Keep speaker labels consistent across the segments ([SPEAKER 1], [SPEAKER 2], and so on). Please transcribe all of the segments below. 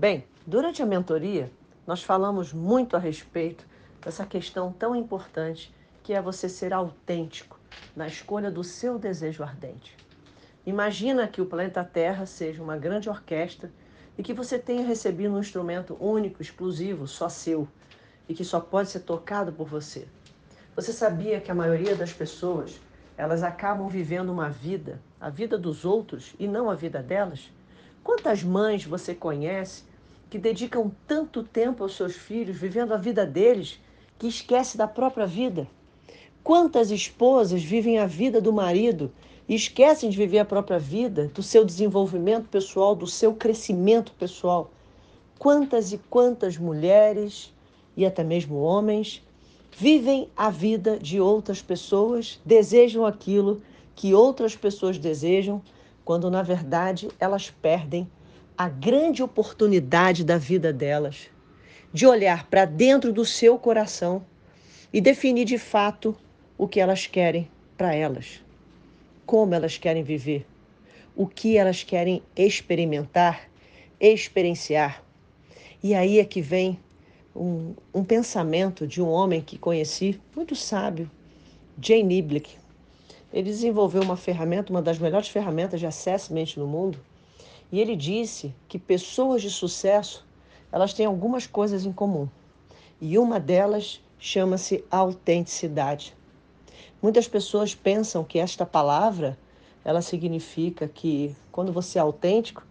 [SPEAKER 1] Bem, durante a mentoria, nós falamos muito a respeito dessa questão tão importante que é você ser autêntico na escolha do seu desejo ardente. Imagina que o planeta Terra seja uma grande orquestra e que você tenha recebido um instrumento único, exclusivo, só seu, e que só pode ser tocado por você. Você sabia que a maioria das pessoas, elas acabam vivendo uma vida, a vida dos outros e não a vida delas? Quantas mães você conhece que dedicam tanto tempo aos seus filhos, vivendo a vida deles, que esquece da própria vida? Quantas esposas vivem a vida do marido e esquecem de viver a própria vida, do seu desenvolvimento pessoal, do seu crescimento pessoal? Quantas e quantas mulheres e até mesmo homens vivem a vida de outras pessoas, desejam aquilo que outras pessoas desejam, quando na verdade elas perdem a grande oportunidade da vida delas de olhar para dentro do seu coração e definir de fato o que elas querem para elas, como elas querem viver, o que elas querem experimentar, experienciar. E aí é que vem um, um pensamento de um homem que conheci, muito sábio, Jay Niblick. Ele desenvolveu uma ferramenta, uma das melhores ferramentas de assessment no mundo, e ele disse que pessoas de sucesso, elas têm algumas coisas em comum. E uma delas chama-se autenticidade. Muitas pessoas pensam que esta palavra ela significa que quando você é autêntico,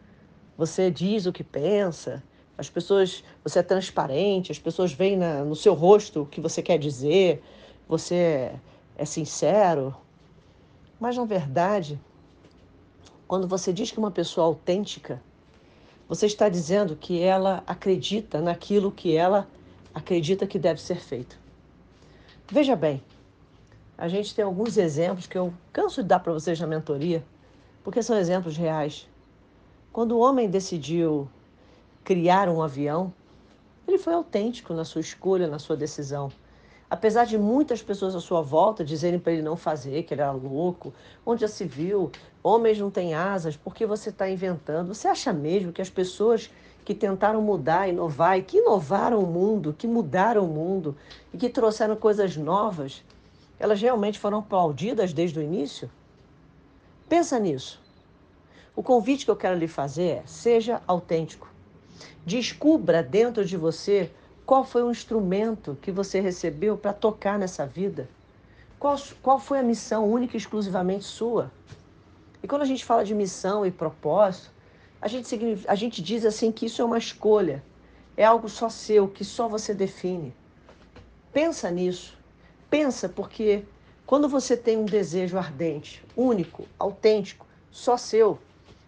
[SPEAKER 1] você diz o que pensa, as pessoas, você é transparente, as pessoas veem na, no seu rosto o que você quer dizer, você é, sincero. Mas na verdade, quando você diz que uma pessoa é autêntica, você está dizendo que ela acredita naquilo que ela acredita que deve ser feito. Veja bem, a gente tem alguns exemplos que eu canso de dar para vocês na mentoria, porque são exemplos reais. Quando o homem decidiu criar um avião, ele foi autêntico na sua escolha, na sua decisão. Apesar de muitas pessoas à sua volta dizerem para ele não fazer, que ele era louco, onde já se viu, homens não têm asas, por que você está inventando? Você acha mesmo que as pessoas que tentaram mudar, inovar e que inovaram o mundo, que mudaram o mundo e que trouxeram coisas novas, elas realmente foram aplaudidas desde o início? Pensa nisso. O convite que eu quero lhe fazer é: seja autêntico. Descubra dentro de você qual foi o instrumento que você recebeu para tocar nessa vida. Qual, qual foi a missão única e exclusivamente sua? E quando a gente fala de missão e propósito, a gente, a gente diz assim que isso é uma escolha, é algo só seu, que só você define. Pensa nisso. Pensa, porque quando você tem um desejo ardente, único, autêntico, só seu,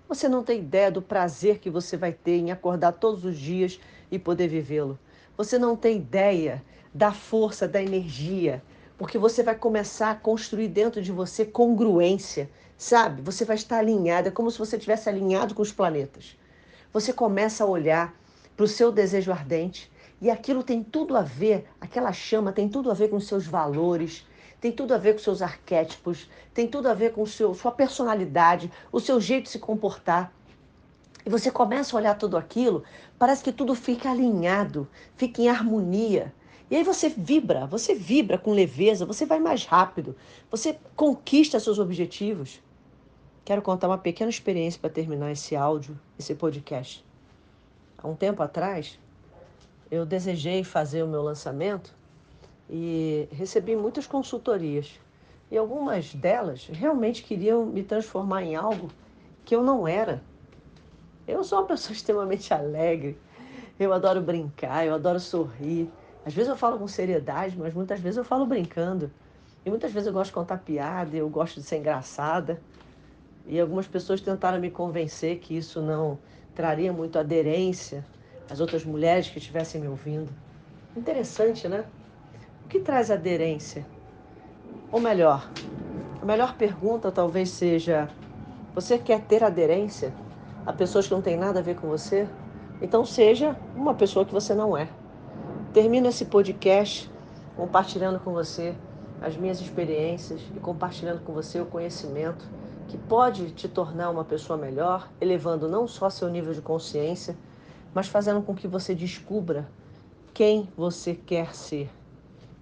[SPEAKER 1] você não tem ideia do prazer que você vai ter em acordar todos os dias e poder vivê-lo. Você não tem ideia da força, da energia, porque você vai começar a construir dentro de você congruência, sabe? Você vai estar alinhada, é como se você tivesse alinhado com os planetas. Você começa a olhar para o seu desejo ardente e aquilo tem tudo a ver, aquela chama tem tudo a ver com seus valores, tem tudo a ver com seus arquétipos, tem tudo a ver com seu, sua personalidade, o seu jeito de se comportar. E você começa a olhar tudo aquilo, parece que tudo fica alinhado, fica em harmonia. E aí você vibra, você vibra com leveza, você vai mais rápido, você conquista seus objetivos. Quero contar uma pequena experiência para terminar esse áudio, esse podcast. Há um tempo atrás, eu desejei fazer o meu lançamento e recebi muitas consultorias. E algumas delas realmente queriam me transformar em algo que eu não era. Eu sou uma pessoa extremamente alegre, eu adoro brincar, eu adoro sorrir. Às vezes eu falo com seriedade, mas muitas vezes eu falo brincando. E muitas vezes eu gosto de contar piada, eu gosto de ser engraçada. E algumas pessoas tentaram me convencer que isso não traria muito aderência as outras mulheres que estivessem me ouvindo. Interessante, né? O que traz aderência? Ou melhor, a melhor pergunta talvez seja: você quer ter aderência a pessoas que não têm nada a ver com você? Então seja uma pessoa que você não é. Termino esse podcast compartilhando com você as minhas experiências e compartilhando com você o conhecimento que pode te tornar uma pessoa melhor, elevando não só seu nível de consciência, mas fazendo com que você descubra quem você quer ser,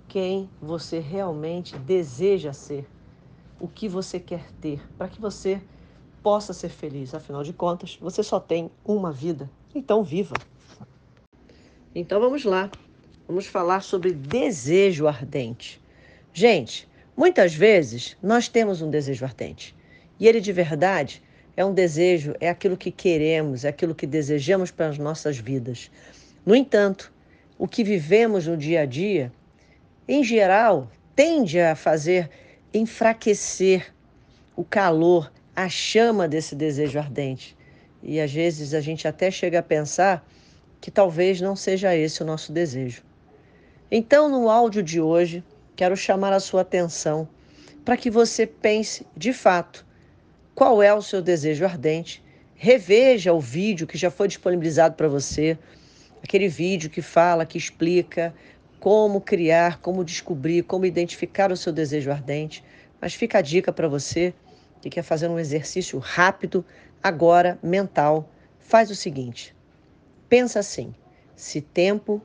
[SPEAKER 1] quem você realmente deseja ser, o que você quer ter, para que você possa ser feliz. Afinal de contas, você só tem uma vida, então viva. Então vamos lá, vamos falar sobre desejo ardente. Gente, muitas vezes nós temos um desejo ardente e ele de verdade é um desejo, é aquilo que queremos, é aquilo que desejamos para as nossas vidas. No entanto, o que vivemos no dia a dia, em geral, tende a fazer enfraquecer o calor, a chama desse desejo ardente. E às vezes a gente até chega a pensar que talvez não seja esse o nosso desejo. Então, no áudio de hoje, quero chamar a sua atenção para que você pense de fato qual é o seu desejo ardente. Reveja o vídeo que já foi disponibilizado para você, aquele vídeo que fala, que explica como criar, como descobrir, como identificar o seu desejo ardente. Mas fica a dica para você que quer fazer um exercício rápido, agora mental. Faz o seguinte: pensa assim: se tempo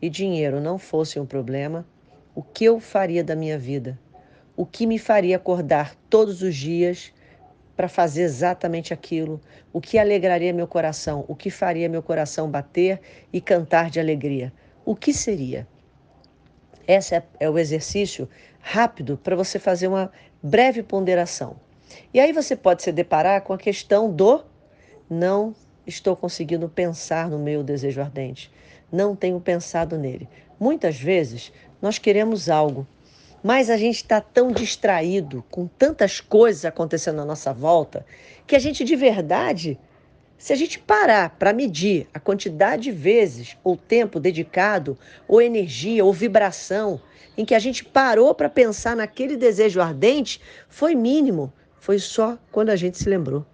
[SPEAKER 1] e dinheiro não fossem um problema, o que eu faria da minha vida? O que me faria acordar todos os dias para fazer exatamente aquilo, o que alegraria meu coração, o que faria meu coração bater e cantar de alegria. O que seria? Esse é, é o exercício rápido para você fazer uma breve ponderação. E aí você pode se deparar com a questão do não estou conseguindo pensar no meu desejo ardente, não tenho pensado nele. Muitas vezes nós queremos algo mas a gente está tão distraído com tantas coisas acontecendo à nossa volta que a gente de verdade, se a gente parar para medir a quantidade de vezes ou tempo dedicado, ou energia, ou vibração em que a gente parou para pensar naquele desejo ardente, foi mínimo. Foi só quando a gente se lembrou.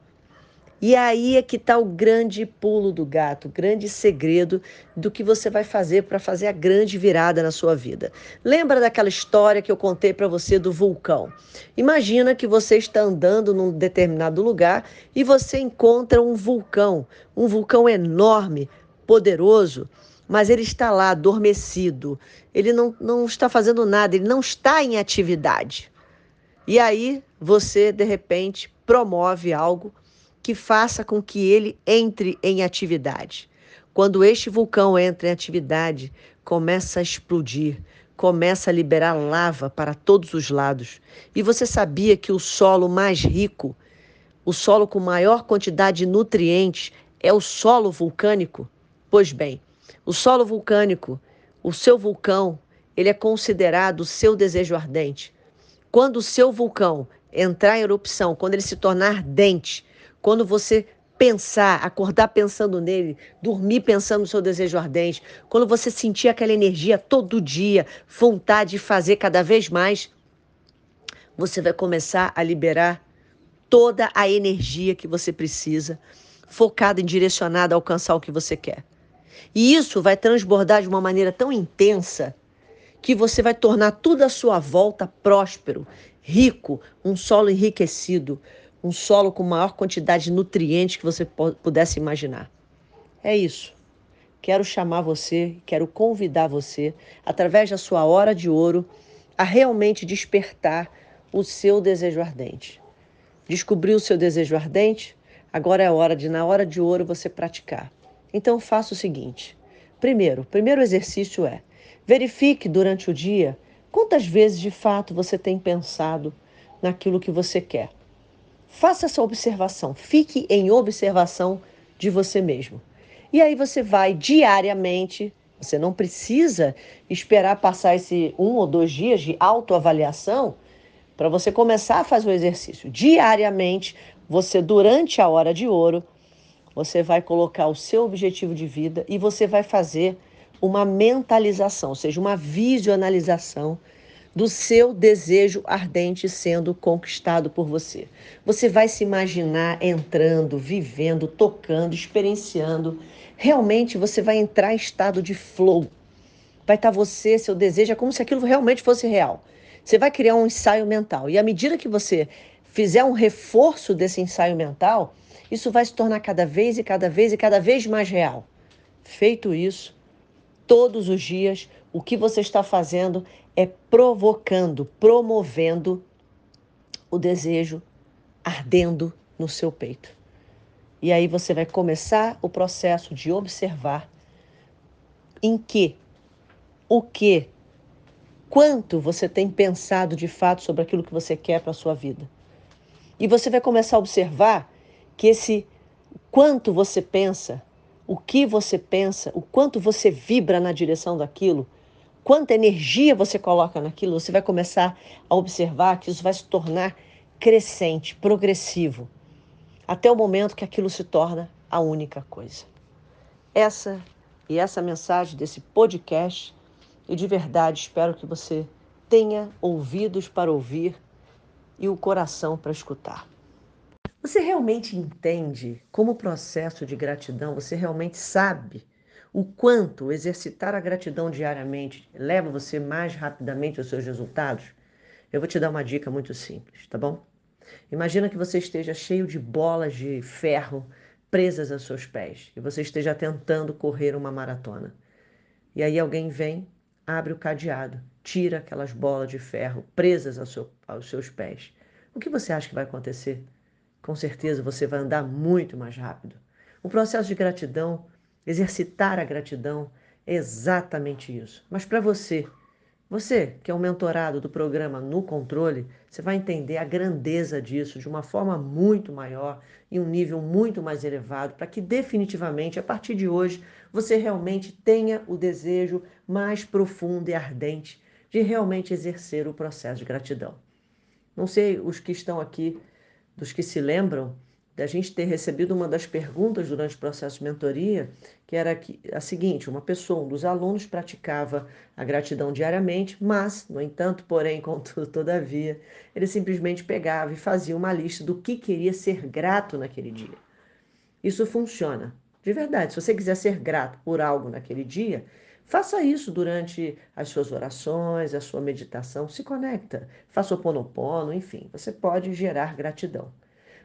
[SPEAKER 1] E aí é que está o grande pulo do gato, o grande segredo do que você vai fazer para fazer a grande virada na sua vida. Lembra daquela história que eu contei para você do vulcão? Imagina que você está andando num determinado lugar e você encontra um vulcão, um vulcão enorme, poderoso, mas ele está lá adormecido, ele não, não está fazendo nada, ele não está em atividade. E aí você, de repente, promove algo que faça com que ele entre em atividade. Quando este vulcão entra em atividade, começa a explodir, começa a liberar lava para todos os lados. E você sabia que o solo mais rico, o solo com maior quantidade de nutrientes, é o solo vulcânico? Pois bem, o solo vulcânico, o seu vulcão, ele é considerado o seu desejo ardente. Quando o seu vulcão entrar em erupção, quando ele se tornar ardente, quando você pensar, acordar pensando nele, dormir pensando no seu desejo ardente, quando você sentir aquela energia todo dia, vontade de fazer cada vez mais, você vai começar a liberar toda a energia que você precisa, focada e direcionada a alcançar o que você quer. E isso vai transbordar de uma maneira tão intensa que você vai tornar tudo à sua volta próspero, rico, um solo enriquecido, um solo com maior quantidade de nutrientes que você pudesse imaginar. É isso. Quero chamar você, quero convidar você, através da sua hora de ouro, a realmente despertar o seu desejo ardente. Descobriu o seu desejo ardente? Agora é a hora de, na hora de ouro, você praticar. Então faça o seguinte: primeiro, o primeiro exercício é verifique durante o dia quantas vezes de fato você tem pensado naquilo que você quer. Faça essa observação, fique em observação de você mesmo. E aí você vai diariamente, você não precisa esperar passar esse um ou dois dias de autoavaliação para você começar a fazer o exercício. Diariamente, você, durante a hora de ouro, você vai colocar o seu objetivo de vida e você vai fazer uma mentalização, ou seja, uma visualização do seu desejo ardente sendo conquistado por você. Você vai se imaginar entrando, vivendo, tocando, experienciando. Realmente você vai entrar em estado de flow. Vai estar você, seu desejo, é como se aquilo realmente fosse real. Você vai criar um ensaio mental. E à medida que você fizer um reforço desse ensaio mental, isso vai se tornar cada vez e cada vez e cada vez mais real. feito isso, todos os dias, o que você está fazendo é provocando, promovendo o desejo ardendo no seu peito. E aí você vai começar o processo de observar em que, o que, quanto você tem pensado de fato sobre aquilo que você quer para a sua vida. E você vai começar a observar que esse quanto você pensa, o que você pensa, o quanto você vibra na direção daquilo, quanta energia você coloca naquilo, você vai começar a observar que isso vai se tornar crescente, progressivo, até o momento que aquilo se torna a única coisa. Essa e essa mensagem desse podcast, e de verdade espero que você tenha ouvidos para ouvir e o coração para escutar. Você realmente entende como o processo de gratidão, você realmente sabe o quanto exercitar a gratidão diariamente leva você mais rapidamente aos seus resultados? Eu vou te dar uma dica muito simples, tá bom? Imagina que você esteja cheio de bolas de ferro presas aos seus pés e você esteja tentando correr uma maratona. E aí alguém vem, abre o cadeado, tira aquelas bolas de ferro presas ao seu, aos seus pés. O que você acha que vai acontecer? Com certeza você vai andar muito mais rápido. O processo de gratidão, exercitar a gratidão, é exatamente isso. Mas para você, você que é um mentorado do programa No Controle, você vai entender a grandeza disso de uma forma muito maior e um nível muito mais elevado, para que definitivamente, a partir de hoje, você realmente tenha o desejo mais profundo e ardente de realmente exercer o processo de gratidão. Não sei os que estão aqui, dos que se lembram, da gente ter recebido uma das perguntas durante o processo de mentoria, que era a seguinte: uma pessoa, um dos alunos, praticava a gratidão diariamente, mas, no entanto, porém, contudo, todavia, ele simplesmente pegava e fazia uma lista do que queria ser grato naquele dia. Isso funciona. De verdade, se você quiser ser grato por algo naquele dia, faça isso durante as suas orações, a sua meditação, se conecta, faça o ponopono, enfim, você pode gerar gratidão.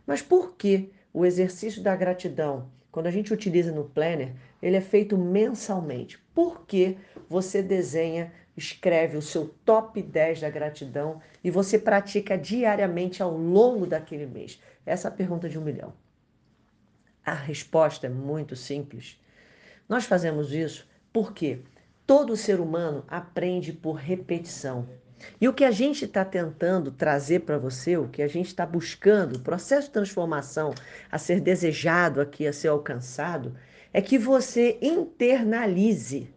[SPEAKER 1] Mas por que o exercício da gratidão, quando a gente utiliza no planner, ele é feito mensalmente? Por que você desenha, escreve o seu top 10 da gratidão e você pratica diariamente ao longo daquele mês? Essa é a pergunta de um milhão. A resposta é muito simples. Nós fazemos isso porque todo ser humano aprende por repetição. E o que a gente está tentando trazer para você, o que a gente está buscando, o processo de transformação a ser desejado aqui, a ser alcançado, é que você internalize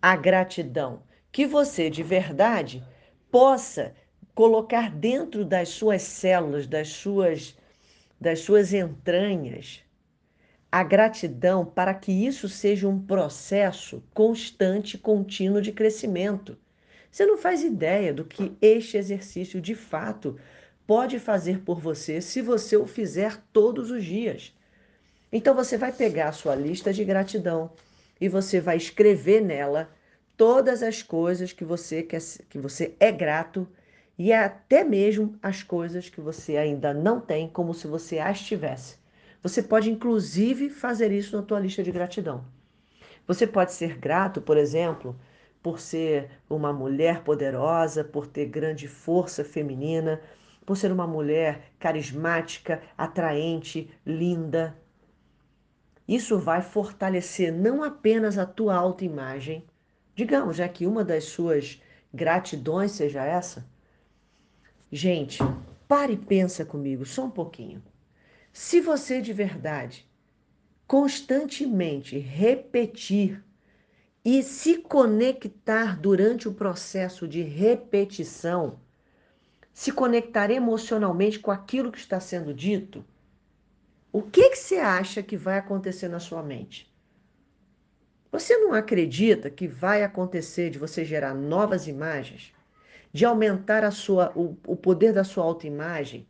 [SPEAKER 1] a gratidão, que você de verdade possa colocar dentro das suas células, das suas, das suas entranhas, a gratidão para que isso seja um processo constante, contínuo de crescimento. Você não faz ideia do que este exercício de fato pode fazer por você se você o fizer todos os dias. Então você vai pegar a sua lista de gratidão e você vai escrever nela todas as coisas que você quer, que você é grato e até mesmo as coisas que você ainda não tem, como se você as tivesse. Você pode inclusive fazer isso na tua lista de gratidão. Você pode ser grato, por exemplo, por ser uma mulher poderosa, por ter grande força feminina, por ser uma mulher carismática, atraente, linda. Isso vai fortalecer não apenas a tua autoimagem, digamos, já que uma das suas gratidões seja essa. Gente, pare e pensa comigo só um pouquinho. Se você de verdade constantemente repetir e se conectar durante o processo de repetição, se conectar emocionalmente com aquilo que está sendo dito, o que, que você acha que vai acontecer na sua mente? Você não acredita que vai acontecer de você gerar novas imagens, de aumentar a sua, o, o poder da sua autoimagem,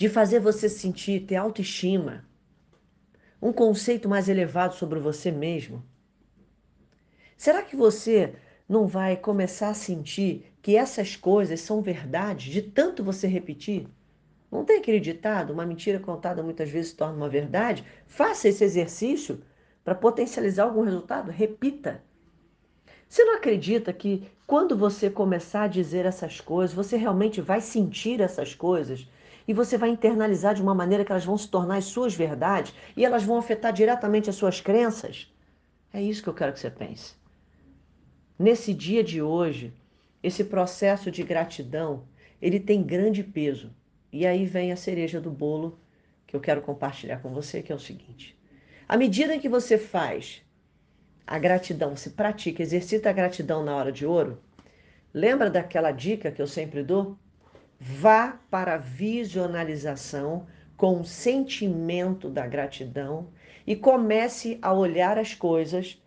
[SPEAKER 1] de fazer você sentir, ter autoestima, um conceito mais elevado sobre você mesmo? Será que você não vai começar a sentir que essas coisas são verdade de tanto você repetir? Não tem aquele ditado, uma mentira contada muitas vezes se torna uma verdade? Faça esse exercício para potencializar algum resultado, repita. Você não acredita que quando você começar a dizer essas coisas, você realmente vai sentir essas coisas e você vai internalizar de uma maneira que elas vão se tornar as suas verdades e elas vão afetar diretamente as suas crenças? É isso que eu quero que você pense. Nesse dia de hoje, esse processo de gratidão, ele tem grande peso. E aí vem a cereja do bolo que eu quero compartilhar com você, que é o seguinte: à medida que você faz a gratidão, se pratica, exercita a gratidão na hora de ouro, lembra daquela dica que eu sempre dou? Vá para a visualização com o sentimento da gratidão e comece a olhar as coisas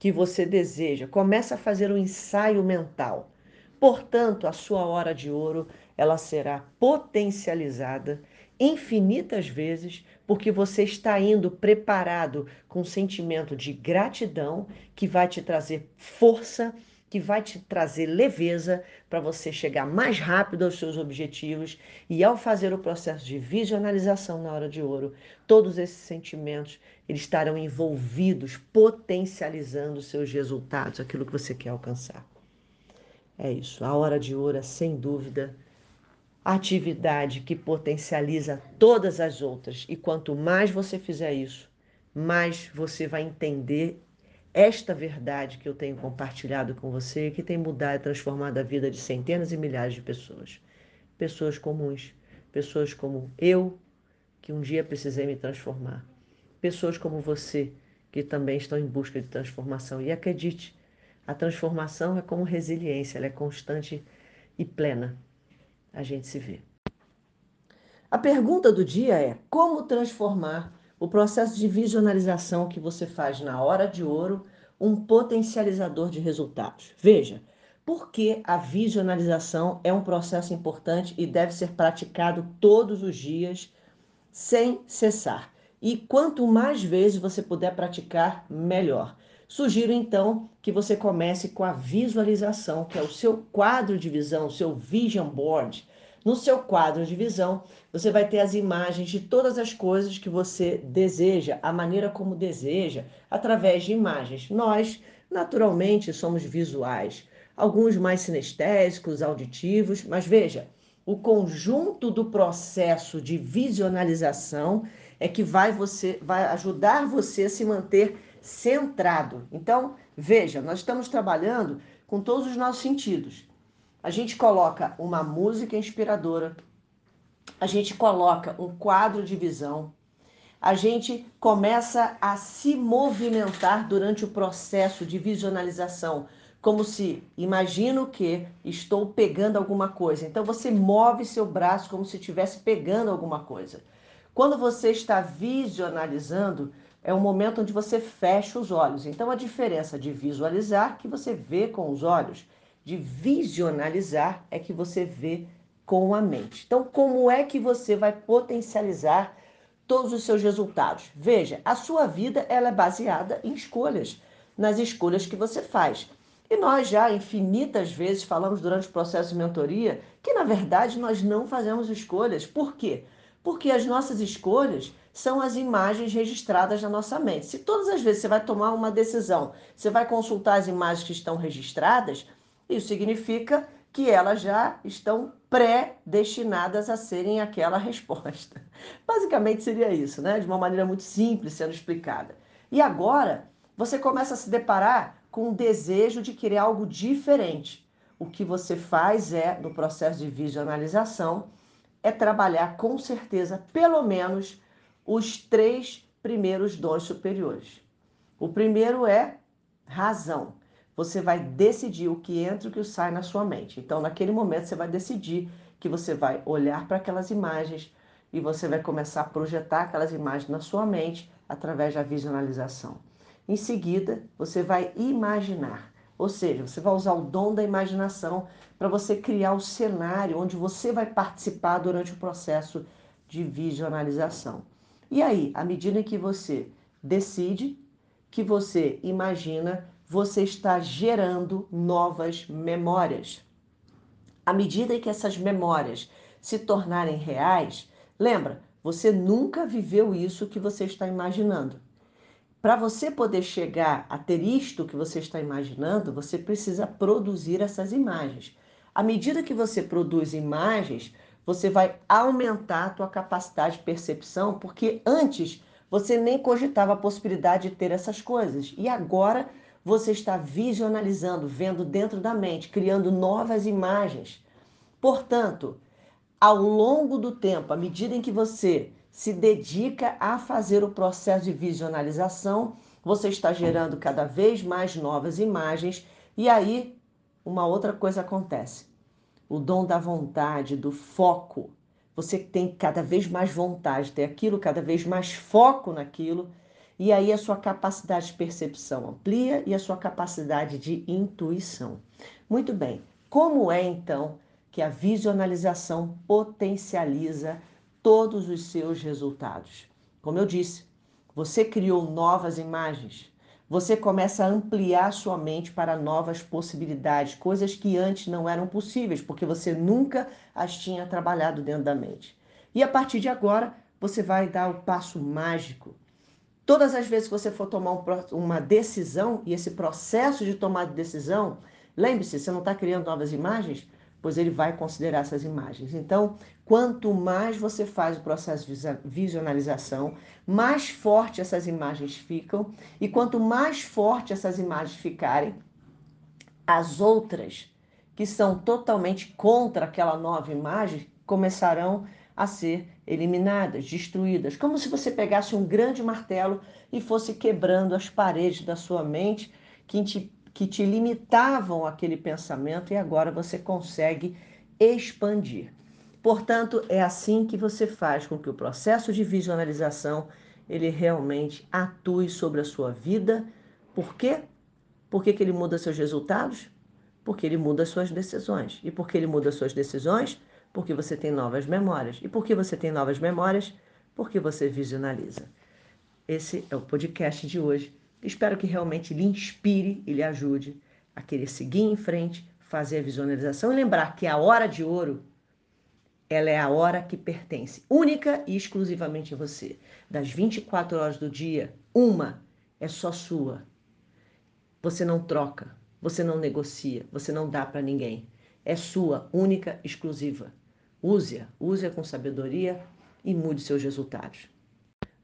[SPEAKER 1] que você deseja. Comece a fazer um ensaio mental. Portanto, a sua hora de ouro, ela será potencializada infinitas vezes, porque você está indo preparado com um sentimento de gratidão que vai te trazer força, que vai te trazer leveza para você chegar mais rápido aos seus objetivos. E ao fazer o processo de visualização na hora de ouro, todos esses sentimentos eles estarão envolvidos, potencializando seus resultados, aquilo que você quer alcançar. É isso. A hora de ouro é, sem dúvida, atividade que potencializa todas as outras. E quanto mais você fizer isso, mais você vai entender esta verdade que eu tenho compartilhado com você, que tem mudado e transformado a vida de centenas e milhares de pessoas. Pessoas comuns, pessoas como eu, que um dia precisei me transformar. Pessoas como você, que também estão em busca de transformação. E acredite, a transformação é como resiliência, ela é constante e plena. A gente se vê. A pergunta do dia é: como transformar o processo de visualização que você faz na hora de ouro um potencializador de resultados? Veja, porque a visualização é um processo importante e deve ser praticado todos os dias sem cessar. E quanto mais vezes você puder praticar, melhor. Sugiro então que você comece com a visualização, que é o seu quadro de visão, o seu vision board. No seu quadro de visão, você vai ter as imagens de todas as coisas que você deseja, a maneira como deseja, através de imagens. Nós, naturalmente, somos visuais, alguns mais sinestésicos, auditivos, mas veja, o conjunto do processo de visualização é que vai você vai ajudar você a se manter centrado. Então, veja, nós estamos trabalhando com todos os nossos sentidos. A gente coloca uma música inspiradora, a gente coloca um quadro de visão, a gente começa a se movimentar durante o processo de visualização, como se imagino que estou pegando alguma coisa. Então você move seu braço como se estivesse pegando alguma coisa. Quando você está visualizando, é um momento onde você fecha os olhos. Então, a diferença de visualizar, que você vê com os olhos, de visionalizar, é que você vê com a mente. Então, como é que você vai potencializar todos os seus resultados? Veja, a sua vida ela é baseada em escolhas, nas escolhas que você faz. E nós já infinitas vezes falamos durante o processo de mentoria que, na verdade, nós não fazemos escolhas. Por quê? Porque as nossas escolhas são as imagens registradas na nossa mente. Se todas as vezes você vai tomar uma decisão, você vai consultar as imagens que estão registradas, isso significa que elas já estão pré-destinadas a serem aquela resposta. Basicamente seria isso, né? De uma maneira muito simples sendo explicada. E agora você começa a se deparar com o desejo de querer algo diferente. O que você faz é, no processo de visualização, é trabalhar com certeza pelo menos os três primeiros dons superiores. O primeiro é razão. Você vai decidir o que entra e o que sai na sua mente. Então, naquele momento, você vai decidir que você vai olhar para aquelas imagens e você vai começar a projetar aquelas imagens na sua mente através da visualização. Em seguida, você vai imaginar. Ou seja, você vai usar o dom da imaginação para você criar o cenário onde você vai participar durante o processo de visualização. E aí, à medida que você decide, que você imagina, você está gerando novas memórias. À medida que essas memórias se tornarem reais, lembra, você nunca viveu isso que você está imaginando. para você poder chegar a ter isto que você está imaginando, você precisa produzir essas imagens. À medida que você produz imagens, você vai aumentar a tua capacidade de percepção, porque antes você nem cogitava a possibilidade de ter essas coisas. E agora você está visionalizando, vendo dentro da mente, criando novas imagens. Portanto, ao longo do tempo, à medida em que você se dedica a fazer o processo de visionalização, você está gerando cada vez mais novas imagens e aí uma outra coisa acontece. O dom da vontade, do foco. Você tem cada vez mais vontade de ter aquilo, cada vez mais foco naquilo, e aí a sua capacidade de percepção amplia e a sua capacidade de intuição. Muito bem. Como é então que a visionalização potencializa todos os seus resultados. Como eu disse, você criou novas imagens, você começa a ampliar sua mente para novas possibilidades, coisas que antes não eram possíveis, porque você nunca as tinha trabalhado dentro da mente. E a partir de agora, você vai dar o passo mágico. Todas as vezes que você for tomar uma decisão, e esse processo de tomar de decisão, lembre-se, você não está criando novas imagens, pois ele vai considerar essas imagens. Então, quanto mais você faz o processo de visualização, mais forte essas imagens ficam, e quanto mais forte essas imagens ficarem, as outras que são totalmente contra aquela nova imagem começarão a ser eliminadas, destruídas, como se você pegasse um grande martelo e fosse quebrando as paredes da sua mente que te que te limitavam aquele pensamento e agora você consegue expandir. Portanto, é assim que você faz com que o processo de visualização ele realmente atue sobre a sua vida. Por quê? Por que, ele muda seus resultados? Porque ele muda suas decisões. E por que ele muda suas decisões? Porque você tem novas memórias. E por que você tem novas memórias? Porque você visualiza. Esse é o podcast de hoje. Espero que realmente lhe inspire e lhe ajude a querer seguir em frente, fazer a visualização e lembrar que a hora de ouro ela é a hora que pertence única e exclusivamente a você. Das 24 horas do dia, uma é só sua. Você não troca, você não negocia, você não dá para ninguém. É sua, única, exclusiva. Use-a, use-a com sabedoria e mude seus resultados.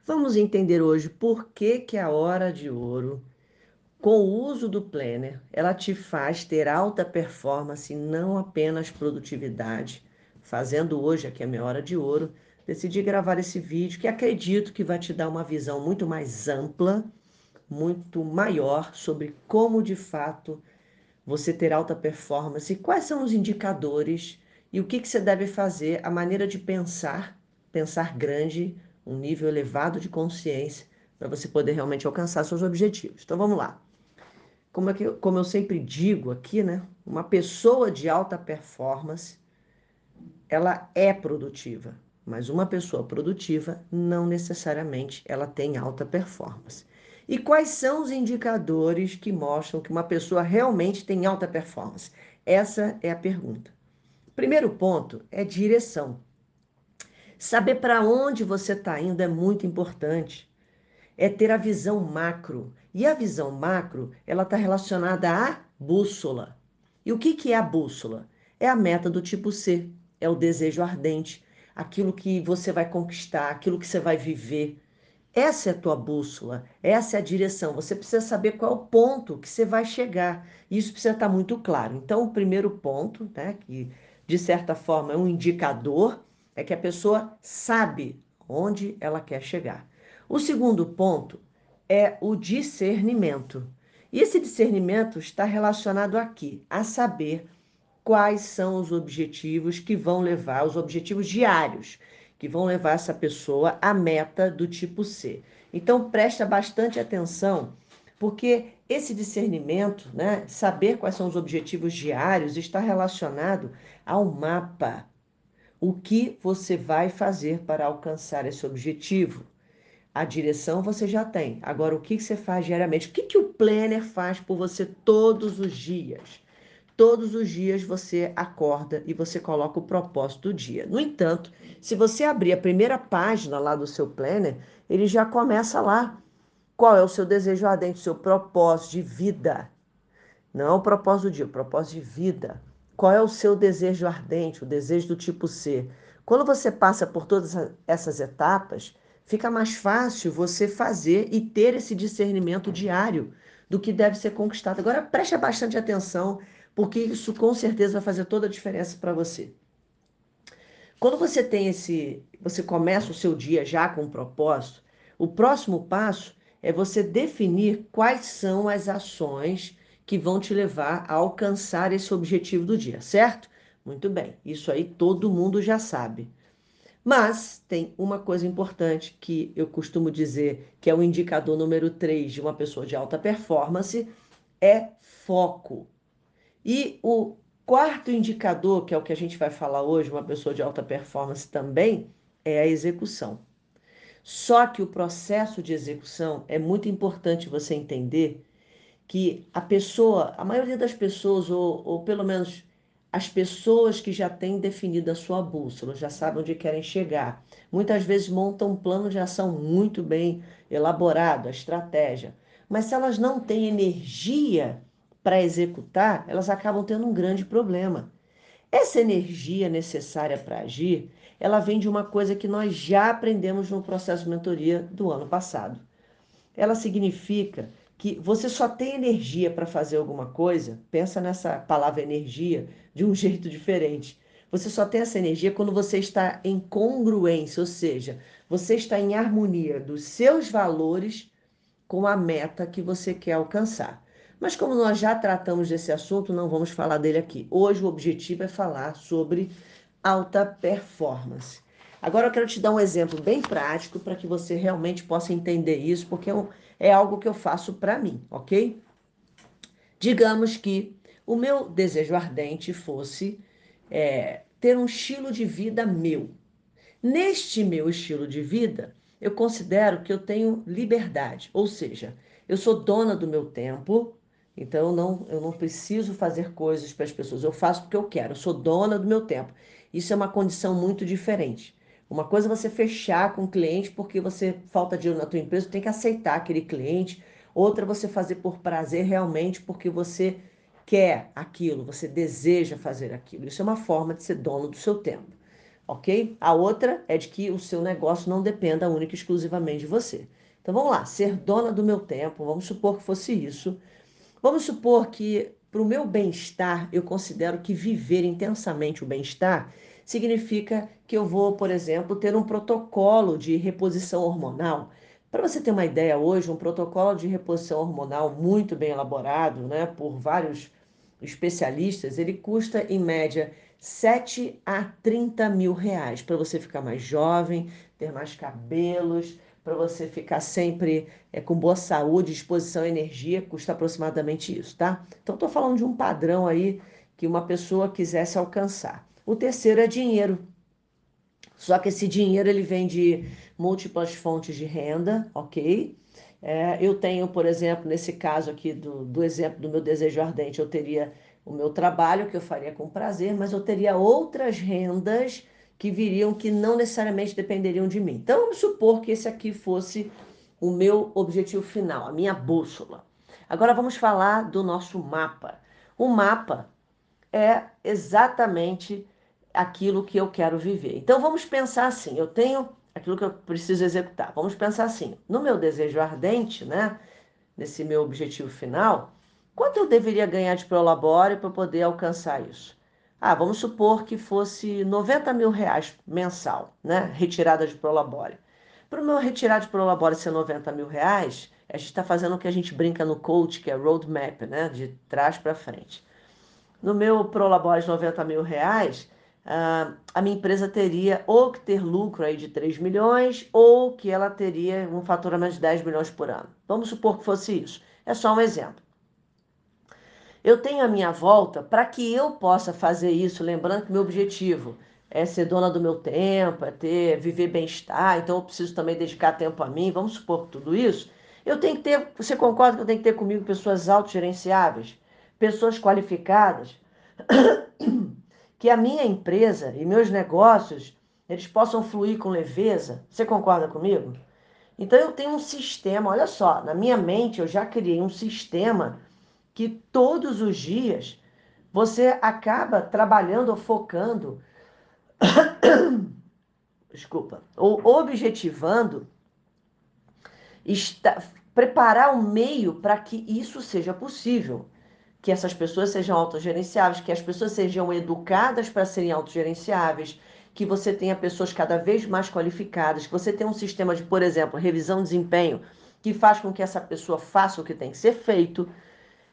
[SPEAKER 1] Vamos entender hoje por que, que a hora de ouro, com o uso do planner, ela te faz ter alta performance, não apenas produtividade. Fazendo hoje aqui a minha hora de ouro, decidi gravar esse vídeo que acredito que vai te dar uma visão muito mais ampla, muito maior sobre como de fato você ter alta performance, quais são os indicadores e o que, que você deve fazer, a maneira de pensar, pensar grande, um nível elevado de consciência para você poder realmente alcançar seus objetivos. Então vamos lá. Como, é que, como eu sempre digo aqui, né? Uma pessoa de alta performance, ela é produtiva, mas uma pessoa produtiva não necessariamente ela tem alta performance. E quais são os indicadores que mostram que uma pessoa realmente tem alta performance? Essa é a pergunta. Primeiro ponto é direção. Saber para onde você está indo é muito importante. É ter a visão macro. E a visão macro, ela está relacionada à bússola. E o que, que é a bússola? É a meta do tipo C, é o desejo ardente, aquilo que você vai conquistar, aquilo que você vai viver. Essa é a tua bússola, essa é a direção. Você precisa saber qual é o ponto que você vai chegar. Isso precisa estar muito claro. Então, o primeiro ponto, né, que de certa forma é um indicador, é que a pessoa sabe onde ela quer chegar. O segundo ponto é o discernimento. E esse discernimento está relacionado aqui a saber quais são os objetivos que vão levar, os objetivos diários, que vão levar essa pessoa à meta do tipo C. Então presta bastante atenção, porque esse discernimento, né, saber quais são os objetivos diários, está relacionado ao mapa o que você vai fazer para alcançar esse objetivo? A direção você já tem. Agora, o que você faz diariamente? O que, que o planner faz por você todos os dias? Todos os dias você acorda e você coloca o propósito do dia. No entanto, se você abrir a primeira página lá do seu planner, ele já começa lá qual é o seu desejo ardente, o seu propósito de vida. Não é o propósito do dia, o propósito de vida. Qual é o seu desejo ardente, o desejo do tipo C? Quando você passa por todas essas etapas, fica mais fácil você fazer e ter esse discernimento diário do que deve ser conquistado. Agora preste bastante atenção, porque isso com certeza vai fazer toda a diferença para você. Quando você tem esse, você começa o seu dia já com um propósito, o próximo passo é você definir quais são as ações que vão te levar a alcançar esse objetivo do dia, certo? Muito bem, isso aí todo mundo já sabe. Mas tem uma coisa importante que eu costumo dizer que é o indicador número 3 de uma pessoa de alta performance, é foco. E o quarto indicador, que é o que a gente vai falar hoje, uma pessoa de alta performance também, é a execução. Só que o processo de execução é muito importante você entender que a pessoa, a maioria das pessoas, ou, ou pelo menos as pessoas que já têm definido a sua bússola, já sabem onde querem chegar, muitas vezes montam um plano de ação muito bem elaborado, a estratégia. Mas se elas não têm energia para executar, elas acabam tendo um grande problema. Essa energia necessária para agir ela vem de uma coisa que nós já aprendemos no processo de mentoria do ano passado. Ela significa que você só tem energia para fazer alguma coisa, pensa nessa palavra energia de um jeito diferente. Você só tem essa energia quando você está em congruência, ou seja, você está em harmonia dos seus valores com a meta que você quer alcançar. Mas como nós já tratamos desse assunto, não vamos falar dele aqui. Hoje o objetivo é falar sobre alta performance. Agora eu quero te dar um exemplo bem prático para que você realmente possa entender isso, porque é algo que eu faço para mim, ok? Digamos que o meu desejo ardente fosse é, ter um estilo de vida meu. Neste meu estilo de vida, eu considero que eu tenho liberdade, ou seja, eu sou dona do meu tempo, então eu não, eu não preciso fazer coisas para as pessoas, eu faço porque eu quero, eu sou dona do meu tempo. Isso é uma condição muito diferente. Uma coisa é você fechar com o cliente porque você falta dinheiro na tua empresa, tem que aceitar aquele cliente. Outra é você fazer por prazer realmente porque você quer aquilo, você deseja fazer aquilo. Isso é uma forma de ser dono do seu tempo, ok? A outra é de que o seu negócio não dependa única e exclusivamente de você. Então vamos lá, ser dona do meu tempo, vamos supor que fosse isso. Vamos supor que para o meu bem-estar, eu considero que viver intensamente o bem-estar significa que eu vou, por exemplo, ter um protocolo de reposição hormonal. Para você ter uma ideia, hoje, um protocolo de reposição hormonal muito bem elaborado, né, por vários especialistas, ele custa em média 7 a 30 mil reais para você ficar mais jovem, ter mais cabelos, para você ficar sempre é, com boa saúde, disposição e energia, custa aproximadamente isso, tá? Então, estou falando de um padrão aí que uma pessoa quisesse alcançar. O terceiro é dinheiro. Só que esse dinheiro ele vem de múltiplas fontes de renda, ok? É, eu tenho, por exemplo, nesse caso aqui do, do exemplo do meu desejo ardente, eu teria o meu trabalho que eu faria com prazer, mas eu teria outras rendas que viriam que não necessariamente dependeriam de mim. Então, vamos supor que esse aqui fosse o meu objetivo final, a minha bússola. Agora vamos falar do nosso mapa. O mapa é exatamente aquilo que eu quero viver. Então vamos pensar assim, eu tenho aquilo que eu preciso executar. Vamos pensar assim, no meu desejo ardente, né, nesse meu objetivo final, quanto eu deveria ganhar de prolabore para poder alcançar isso? Ah, vamos supor que fosse 90 mil reais mensal, né? Retirada de Prolabore. Para o meu retirada de Prolabore ser 90 mil reais, a gente está fazendo o que a gente brinca no coach, que é roadmap, né? De trás para frente. No meu Prolabore de 90 mil reais, a minha empresa teria ou que ter lucro aí de 3 milhões ou que ela teria um faturamento de 10 milhões por ano. Vamos supor que fosse isso. É só um exemplo. Eu tenho a minha volta para que eu possa fazer isso, lembrando que meu objetivo é ser dona do meu tempo, é ter viver bem-estar, então eu preciso também dedicar tempo a mim. Vamos supor que tudo isso. Eu tenho que ter, você concorda que eu tenho que ter comigo pessoas autogerenciáveis, pessoas qualificadas, que a minha empresa e meus negócios eles possam fluir com leveza? Você concorda comigo? Então eu tenho um sistema, olha só, na minha mente eu já criei um sistema que todos os dias você acaba trabalhando ou focando, desculpa, ou objetivando, está, preparar o meio para que isso seja possível. Que essas pessoas sejam autogerenciáveis, que as pessoas sejam educadas para serem autogerenciáveis, que você tenha pessoas cada vez mais qualificadas, que você tenha um sistema de, por exemplo, revisão de desempenho, que faz com que essa pessoa faça o que tem que ser feito.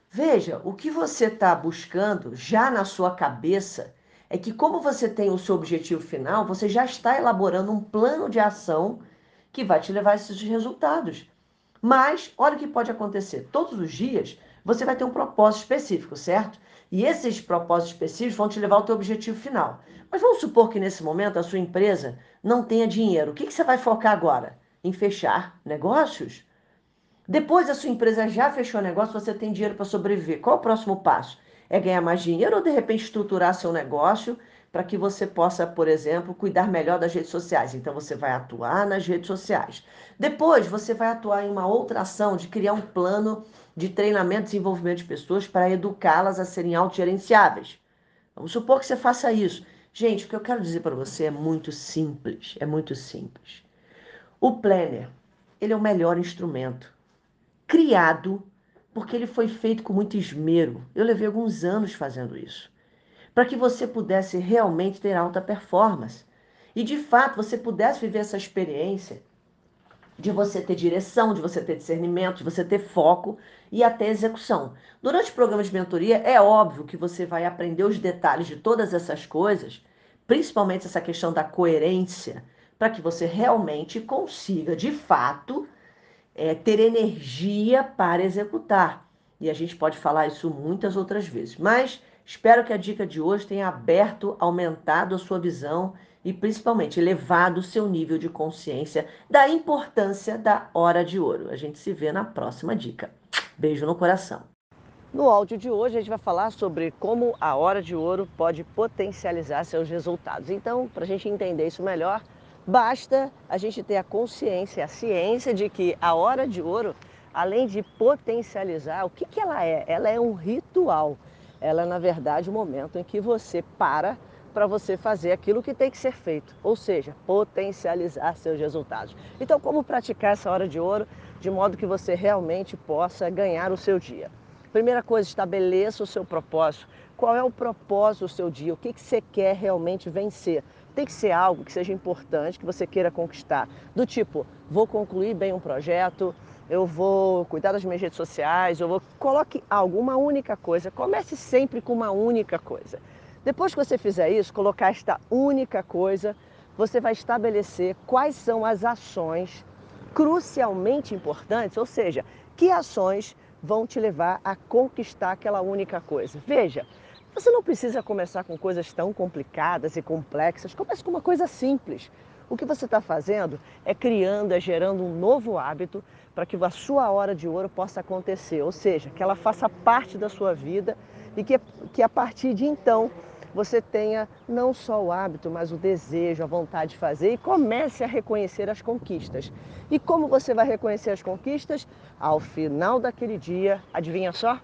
[SPEAKER 1] Veja, o que você está buscando já na sua cabeça é que, como você tem o seu objetivo final, você já está elaborando um plano de ação que vai te levar a esses resultados. Mas, olha o que pode acontecer: todos os dias você vai ter um propósito específico, certo? E esses propósitos específicos vão te levar ao teu objetivo final. Mas vamos supor que nesse momento a sua empresa não tenha dinheiro. O que, que você vai focar agora? Em fechar negócios? Depois a sua empresa já fechou o negócio, você tem dinheiro para sobreviver. Qual o próximo passo? É ganhar mais dinheiro ou de repente estruturar seu negócio para que você possa, por exemplo, cuidar melhor das redes sociais? Então você vai atuar nas redes sociais. Depois você vai atuar em uma outra ação de criar um plano de treinamento e desenvolvimento de pessoas para educá-las a serem autogerenciáveis. Vamos supor que você faça isso. Gente, o que eu quero dizer para você é muito simples, é muito simples. O planner, ele é o melhor instrumento criado porque ele foi feito com muito esmero. Eu levei alguns anos fazendo isso. Para que você pudesse realmente ter alta performance. E de fato você pudesse viver essa experiência de você ter direção, de você ter discernimento, de você ter foco e até execução. Durante o programa de mentoria, é óbvio que você vai aprender os detalhes de todas essas coisas, principalmente essa questão da coerência, para que você realmente consiga, de fato, é, ter energia para executar. E a gente pode falar isso muitas outras vezes. Mas espero que a dica de hoje tenha aberto, aumentado a sua visão e principalmente elevado o seu nível de consciência da importância da hora de ouro. A gente se vê na próxima dica. Beijo no coração. No áudio de hoje a gente vai falar sobre como a hora de ouro pode potencializar seus resultados. Então, para a gente entender isso melhor, Basta a gente ter a consciência, a ciência de que a hora de ouro, além de potencializar, o que, que ela é? Ela é um ritual. Ela é, na verdade, o momento em que você para para você fazer aquilo que tem que ser feito, ou seja, potencializar seus resultados. Então, como praticar essa hora de ouro de modo que você realmente possa ganhar o seu dia? Primeira coisa, estabeleça o seu propósito. Qual é o propósito do seu dia? O que, que você quer realmente vencer? Tem que ser algo que seja importante, que você queira conquistar. Do tipo, vou concluir bem um projeto, eu vou cuidar das minhas redes sociais, eu vou. Coloque alguma única coisa. Comece sempre com uma única coisa. Depois que você fizer isso, colocar esta única coisa, você vai estabelecer quais são as ações crucialmente importantes, ou seja, que ações vão te levar a conquistar aquela única coisa. Veja, você não precisa começar com coisas tão complicadas e complexas. Comece com uma coisa simples. O que você está fazendo é criando, é gerando um novo hábito para que a sua hora de ouro possa acontecer, ou seja, que ela faça parte da sua vida e que, que a partir de então você tenha não só o hábito, mas o desejo, a vontade de fazer e comece a reconhecer as conquistas. E como você vai reconhecer as conquistas? Ao final daquele dia, adivinha só?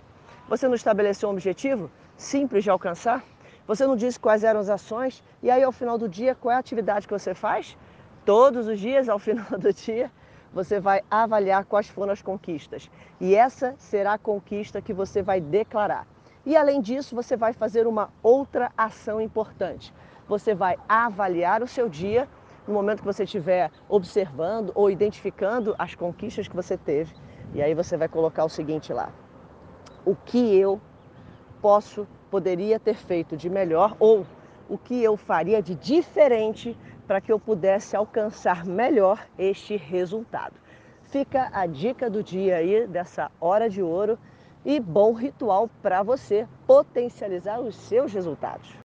[SPEAKER 1] Você não estabeleceu um objetivo? Simples de alcançar? Você não disse quais eram as ações? E aí, ao final do dia, qual é a atividade que você faz? Todos os dias, ao final do dia, você vai avaliar quais foram as conquistas. E essa será a conquista que você vai declarar. E além disso, você vai fazer uma outra ação importante. Você vai avaliar o seu dia no momento que você estiver observando ou identificando as conquistas que você teve. E aí você vai colocar o seguinte lá: o que eu posso, poderia ter feito de melhor ou o que eu faria de diferente para que eu pudesse alcançar melhor este resultado. Fica a dica do dia aí dessa hora de ouro e bom ritual para você potencializar os seus resultados.